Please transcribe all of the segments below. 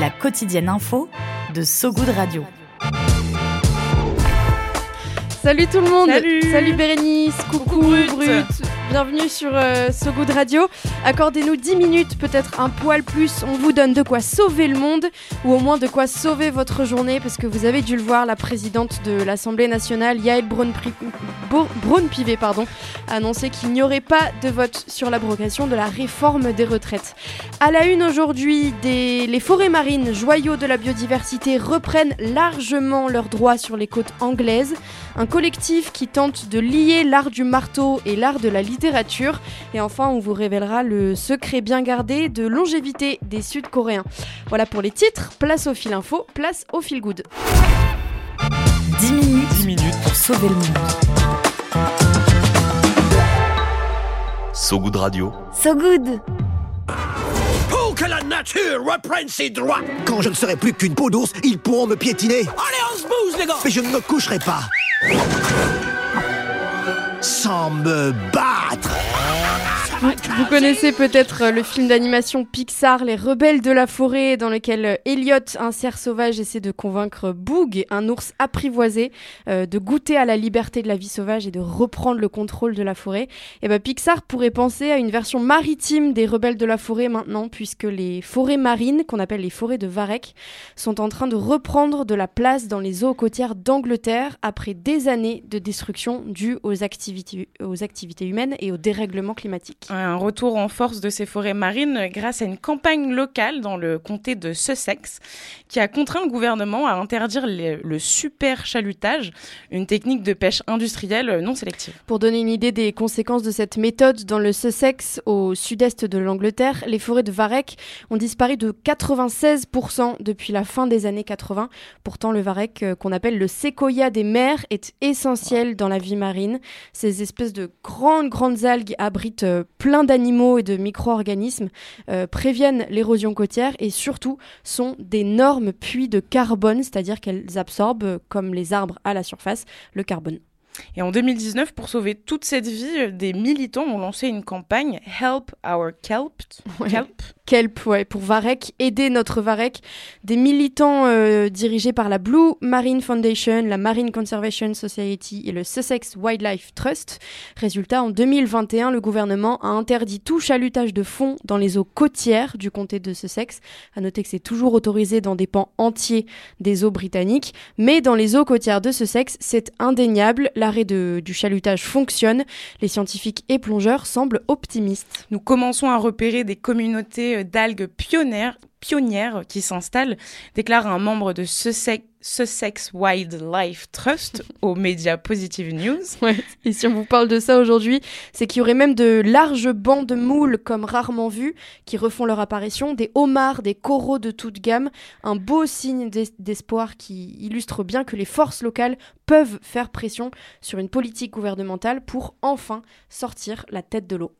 La quotidienne info de So Good Radio. Salut tout le monde Salut, Bérénice, coucou, Brut. Bienvenue sur euh, So Good Radio. Accordez-nous 10 minutes, peut-être un poil plus. On vous donne de quoi sauver le monde ou au moins de quoi sauver votre journée parce que vous avez dû le voir, la présidente de l'Assemblée nationale, Yael Braun-Pivet, pardon, a annoncé qu'il n'y aurait pas de vote sur l'abrogation de la réforme des retraites. À la une aujourd'hui, les forêts marines, joyaux de la biodiversité, reprennent largement leurs droits sur les côtes anglaises. Un collectif qui tente de lier l'art du marteau et l'art de la littérature. Et enfin, on vous révélera le secret bien gardé de longévité des Sud-Coréens. Voilà pour les titres. Place au fil info, place au fil good. 10 minutes, 10 minutes pour sauver le monde. So Good Radio. So Good Pour que la nature reprenne ses droits Quand je ne serai plus qu'une peau d'ours, ils pourront me piétiner Allez, on se bouge, les gars Mais je ne me coucherai pas sans me battre. Vous connaissez peut-être le film d'animation Pixar, Les Rebelles de la forêt, dans lequel Elliot, un cerf sauvage, essaie de convaincre Boog, un ours apprivoisé, euh, de goûter à la liberté de la vie sauvage et de reprendre le contrôle de la forêt. Et ben Pixar pourrait penser à une version maritime des Rebelles de la forêt maintenant, puisque les forêts marines, qu'on appelle les forêts de Varech, sont en train de reprendre de la place dans les eaux côtières d'Angleterre après des années de destruction dues aux activités, aux activités humaines et au dérèglement climatique. Un retour en force de ces forêts marines grâce à une campagne locale dans le comté de Sussex qui a contraint le gouvernement à interdire le super chalutage, une technique de pêche industrielle non sélective. Pour donner une idée des conséquences de cette méthode, dans le Sussex, au sud-est de l'Angleterre, les forêts de Varech ont disparu de 96% depuis la fin des années 80. Pourtant, le Varech, euh, qu'on appelle le séquoia des mers, est essentiel dans la vie marine. Ces espèces de grandes, grandes algues abritent euh, plein d'animaux et de micro-organismes, euh, préviennent l'érosion côtière et surtout sont d'énormes puits de carbone, c'est-à-dire qu'elles absorbent, comme les arbres à la surface, le carbone. Et en 2019, pour sauver toute cette vie, des militants ont lancé une campagne Help Our Kelp. Kelp. Kelp, ouais, pour Varek, aider notre Varek. Des militants euh, dirigés par la Blue Marine Foundation, la Marine Conservation Society et le Sussex Wildlife Trust. Résultat, en 2021, le gouvernement a interdit tout chalutage de fond dans les eaux côtières du comté de Sussex. À noter que c'est toujours autorisé dans des pans entiers des eaux britanniques, mais dans les eaux côtières de Sussex, c'est indéniable. L'arrêt du chalutage fonctionne. Les scientifiques et plongeurs semblent optimistes. Nous commençons à repérer des communautés d'algues pionnières, pionnières qui s'installent, déclare un membre de Sussex, Sussex Wildlife Trust aux médias Positive News. Et si on vous parle de ça aujourd'hui, c'est qu'il y aurait même de larges bancs de moules comme rarement vus qui refont leur apparition, des homards, des coraux de toute gamme, un beau signe d'espoir qui illustre bien que les forces locales peuvent faire pression sur une politique gouvernementale pour enfin sortir la tête de l'eau.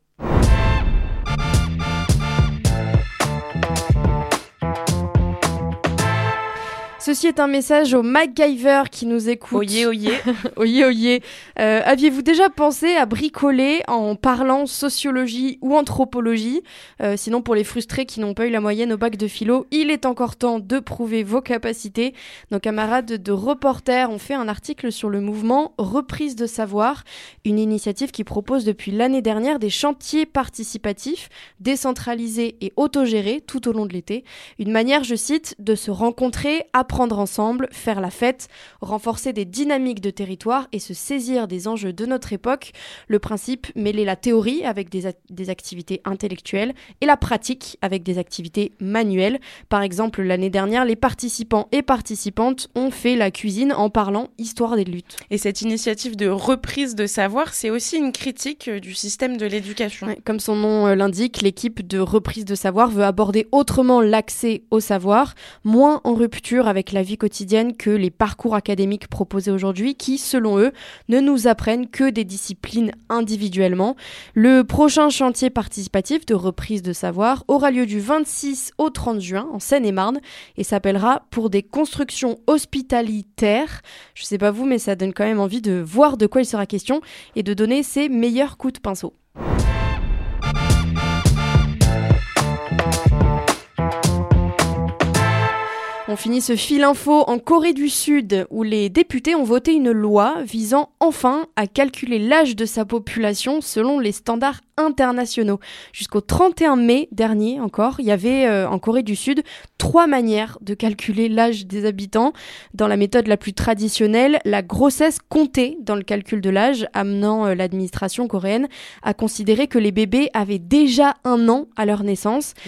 Ceci est un message au MacGyver qui nous écoute. Oyez, oyez. oyez, oyez. Euh, aviez-vous déjà pensé à bricoler en parlant sociologie ou anthropologie? Euh, Sinon, pour les frustrés qui n'ont pas eu la moyenne au bac de philo, il est encore temps de prouver vos capacités. Nos camarades de reporters ont fait un article sur le mouvement Reprise de savoir, une initiative qui propose depuis l'année dernière des chantiers participatifs, décentralisés et autogérés tout au long de l'été. Une manière, je cite, de se rencontrer, à apprendre ensemble, faire la fête, renforcer des dynamiques de territoire et se saisir des enjeux de notre époque. Le principe, mêler la théorie avec des, des activités intellectuelles et la pratique avec des activités manuelles. Par exemple, l'année dernière, les participants et participantes ont fait la cuisine en parlant histoire des luttes. Et cette initiative de reprise de savoir, c'est aussi une critique euh, du système de l'éducation. comme son nom euh, l'indique, l'équipe de reprise de savoir veut aborder autrement l'accès au savoir, moins en rupture avec la vie quotidienne que les parcours académiques proposés aujourd'hui qui, selon eux, ne nous apprennent que des disciplines individuellement. Le prochain chantier participatif de reprise de savoir aura lieu du 26 au 30 juin en Seine-et-Marne et s'appellera Pour des constructions hospitalitaires. Je sais pas vous, mais ça donne quand même envie de voir de quoi il sera question et de donner ses meilleurs coups de pinceau. On finit ce fil info en Corée du Sud où les députés ont voté une loi visant enfin à calculer l'âge de sa population selon les standards internationaux. Jusqu'au 31 mai dernier encore, il y avait euh, en Corée du Sud trois manières de calculer l'âge des habitants. Dans la méthode la plus traditionnelle, la grossesse comptait dans le calcul de l'âge, amenant euh, l'administration coréenne à considérer que les bébés avaient déjà un an à leur naissance.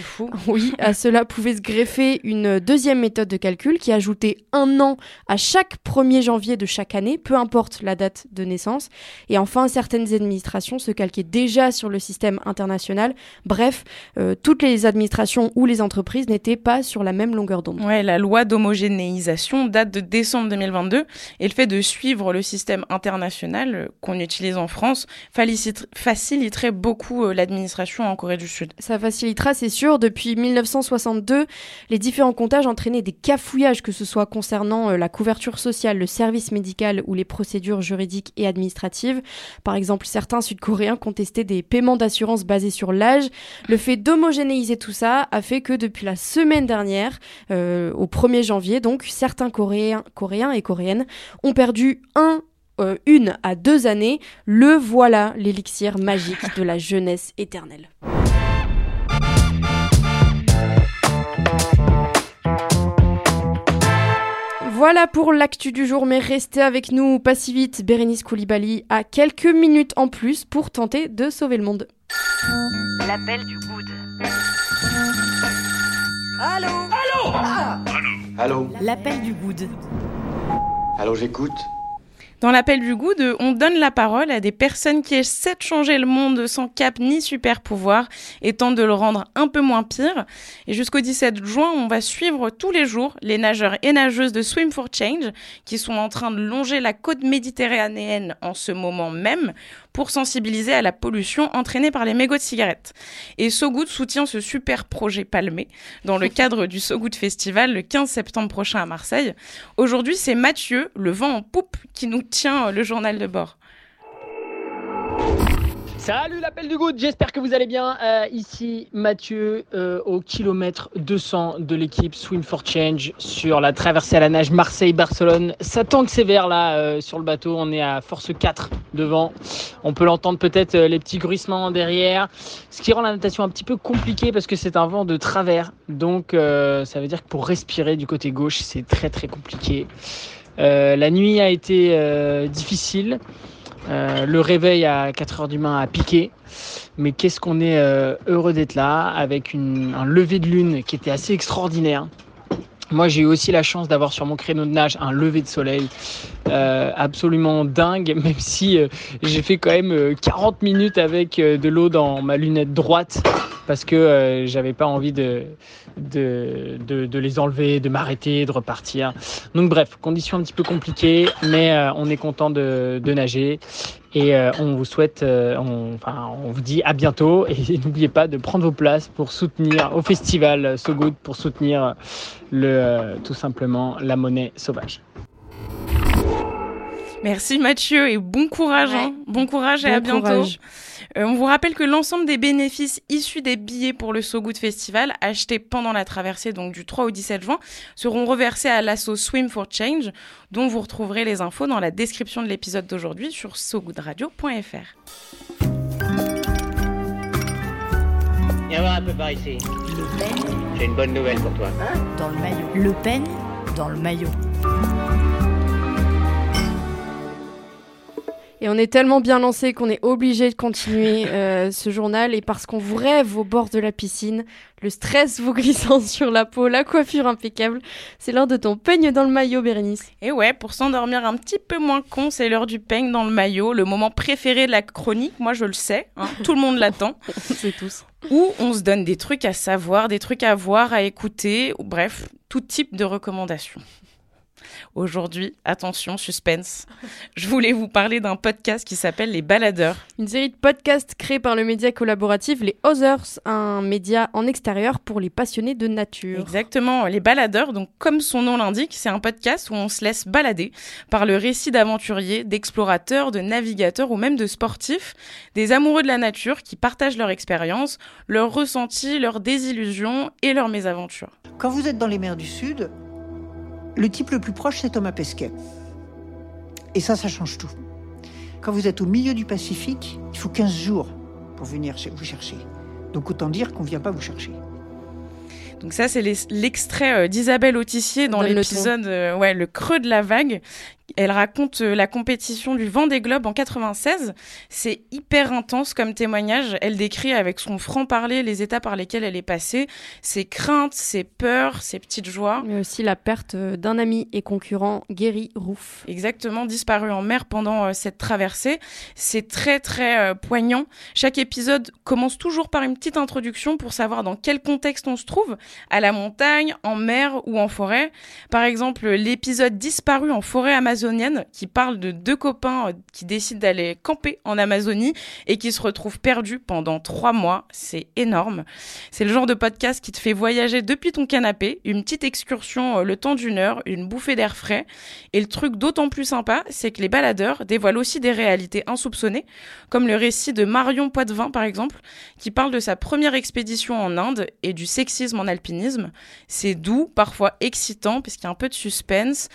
Oui, à cela pouvait se greffer une deuxième méthode de calcul qui ajoutait un an à chaque 1er janvier de chaque année, peu importe la date de naissance. Et enfin, certaines administrations se calquaient déjà sur le système international. Bref, euh, toutes les administrations ou les entreprises n'étaient pas sur la même longueur d'onde. Ouais, la loi d'homogénéisation date de décembre 2022 et le fait de suivre le système international euh, qu'on utilise en France faciliterait beaucoup euh, l'administration en Corée du Sud. Ça facilitera, c'est sûr. Depuis 1962, les différents comptages entraînaient des cafouillages, que ce soit concernant la couverture sociale, le service médical ou les procédures juridiques et administratives. Par exemple, certains Sud-Coréens contestaient des paiements d'assurance basée sur l'âge. Le fait d'homogénéiser tout ça a fait que depuis la semaine dernière, euh, au 1er janvier, donc, certains Coréens, Coréens et Coréennes ont perdu un euh, une à deux années, le voilà l'élixir magique de la jeunesse éternelle. Voilà pour l'actu du jour, mais restez avec nous, pas si vite. Bérénice Koulibaly a quelques minutes en plus pour tenter de sauver le monde. L'appel du good. Allô? Allô? Allô? Allô? L'appel du good. Allô, j'écoute dans l'appel du good, on donne la parole à des personnes qui essaient de changer le monde sans cap ni super pouvoir et tentent de le rendre un peu moins pire. Et jusqu'au 17 juin, on va suivre tous les jours les nageurs et nageuses de Swim for Change qui sont en train de longer la côte méditerranéenne en ce moment même pour sensibiliser à la pollution entraînée par les mégots de cigarettes. Et So Good soutient ce super projet palmé dans le cadre du So Good Festival le 15 septembre prochain à Marseille. Aujourd'hui, c'est Mathieu, le vent en poupe, qui nous tient le journal de bord. Salut l'appel du good, j'espère que vous allez bien. Euh, ici Mathieu euh, au kilomètre 200 de l'équipe Swim for Change sur la traversée à la nage Marseille-Barcelone. Ça tangue sévère là euh, sur le bateau, on est à force 4 devant. On peut l'entendre peut-être les petits gruissements derrière, ce qui rend la natation un petit peu compliquée parce que c'est un vent de travers. Donc ça veut dire que pour respirer du côté gauche, c'est très très compliqué. la nuit a été difficile. Euh, le réveil à 4 heures du matin a piqué. Mais qu'est-ce qu'on est euh, heureux d'être là avec un lever de lune qui était assez extraordinaire. Moi, j'ai eu aussi la chance d'avoir sur mon créneau de nage un lever de soleil euh, absolument dingue, même si j'ai fait quand même 40 minutes avec de l'eau dans ma lunette droite parce que j'avais pas envie de, de, de, les enlever, de m'arrêter, de repartir. Donc bref, conditions un petit peu compliquées, mais on est content de, de nager et euh, on vous souhaite, euh, on, enfin, on vous dit à bientôt et n'oubliez pas de prendre vos places pour soutenir au festival So Good, pour soutenir le, euh, tout simplement la monnaie sauvage. Merci Mathieu et bon courage. Hein. Bon courage et à bientôt. Euh, on vous rappelle que l'ensemble des bénéfices issus des billets pour le So Good Festival achetés pendant la traversée, donc du 3 au 17 juin, seront reversés à l'asso Swim for Change, dont vous retrouverez les infos dans la description de l'épisode d'aujourd'hui sur sogoodradio.fr. Viens voir un peu par ici. Le Pen. J'ai une bonne nouvelle pour toi. Dans le maillot. Le Pen dans le maillot. Et on est tellement bien lancé qu'on est obligé de continuer euh, ce journal. Et parce qu'on vous rêve au bord de la piscine, le stress vous glissant sur la peau, la coiffure impeccable, c'est l'heure de ton peigne dans le maillot, Bérénice. Et ouais, pour s'endormir un petit peu moins con, c'est l'heure du peigne dans le maillot, le moment préféré de la chronique. Moi, je le sais, hein, tout le monde l'attend. c'est tous. Où on se donne des trucs à savoir, des trucs à voir, à écouter, bref, tout type de recommandations. Aujourd'hui, attention, suspense. Je voulais vous parler d'un podcast qui s'appelle Les Baladeurs. Une série de podcasts créés par le média collaboratif Les Others, un média en extérieur pour les passionnés de nature. Exactement, Les Baladeurs, donc comme son nom l'indique, c'est un podcast où on se laisse balader par le récit d'aventuriers, d'explorateurs, de navigateurs ou même de sportifs, des amoureux de la nature qui partagent leur expérience, leurs ressentis, leurs désillusions et leurs mésaventures. Quand vous êtes dans les mers du Sud, le type le plus proche, c'est Thomas Pesquet. Et ça, ça change tout. Quand vous êtes au milieu du Pacifique, il faut 15 jours pour venir vous chercher. Donc autant dire qu'on ne vient pas vous chercher. Donc ça, c'est l'extrait d'Isabelle Autissier dans l'épisode euh, ouais, Le creux de la vague, elle raconte euh, la compétition du vent des globes en 96. C'est hyper intense comme témoignage. Elle décrit avec son franc-parler les états par lesquels elle est passée, ses craintes, ses peurs, ses petites joies. Mais aussi la perte euh, d'un ami et concurrent, Gary Roof. Exactement, disparu en mer pendant euh, cette traversée. C'est très très poignant. Chaque épisode commence toujours par une petite introduction pour savoir dans quel contexte on se trouve, à la montagne, en mer ou en forêt. Par exemple, l'épisode disparu en forêt amazonienne qui parle de deux copains euh, qui décident d'aller camper en Amazonie et qui se retrouvent perdus pendant trois mois. C'est énorme. C'est le genre de podcast qui te fait voyager depuis ton canapé, une petite excursion euh, le temps d'une heure, une bouffée d'air frais. Et le truc d'autant plus sympa, c'est que les baladeurs dévoilent aussi des réalités insoupçonnées, comme le récit de Marion Poitvin par exemple, qui parle de sa première expédition en Inde et du sexisme en alpinisme. C'est doux, parfois excitant, parce qu'il y a un peu de suspense,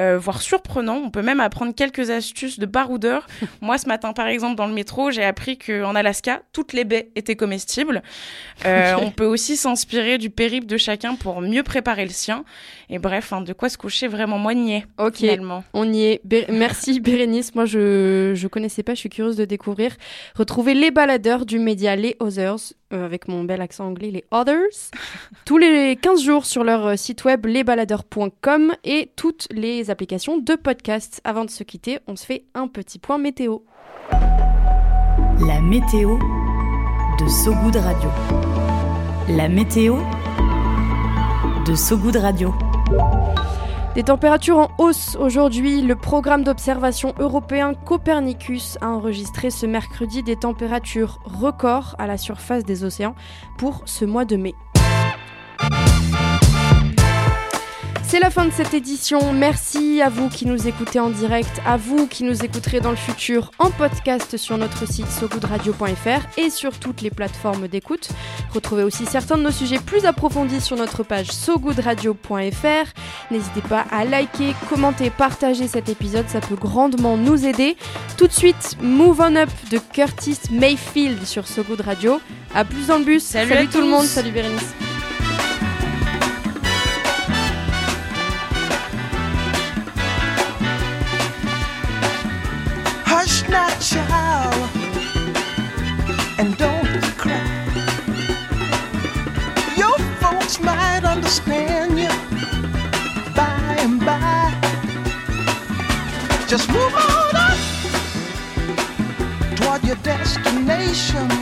euh, voire surprenant on peut même apprendre quelques astuces de baroudeur. Moi, ce matin, par exemple, dans le métro, j'ai appris qu'en Alaska, toutes les baies étaient comestibles. Euh, on peut aussi s'inspirer du périple de chacun pour mieux préparer le sien. Et bref, hein, de quoi se coucher vraiment moigné, Ok, finalement. on y est. Merci Bérénice. Moi, je je connaissais pas, je suis curieuse de découvrir. Retrouvez les baladeurs du média Les Others euh, avec mon bel accent anglais, les Others, tous les 15 jours sur leur euh, site web lesbaladeurs.com et toutes les applications de podcast. Avant de se quitter, on se fait un petit point météo. La météo de Sogoud Radio. La météo de Sogoud Radio. Des températures en hausse aujourd'hui. Le programme d'observation européen Copernicus a enregistré ce mercredi des températures records à la surface des océans pour ce mois de mai. C'est la fin de cette édition. Merci à vous qui nous écoutez en direct, à vous qui nous écouterez dans le futur en podcast sur notre site sogoodradio.fr et sur toutes les plateformes d'écoute. Retrouvez aussi certains de nos sujets plus approfondis sur notre page sogoodradio.fr. N'hésitez pas à liker, commenter, partager cet épisode, ça peut grandement nous aider. Tout de suite, Move On Up de Curtis Mayfield sur Sogood Radio. À plus dans le bus. Salut, tout le monde. Salut Bérénice. Hush not, child, and don't cry. Your folks might understand you by and by. Just move on up toward your destination.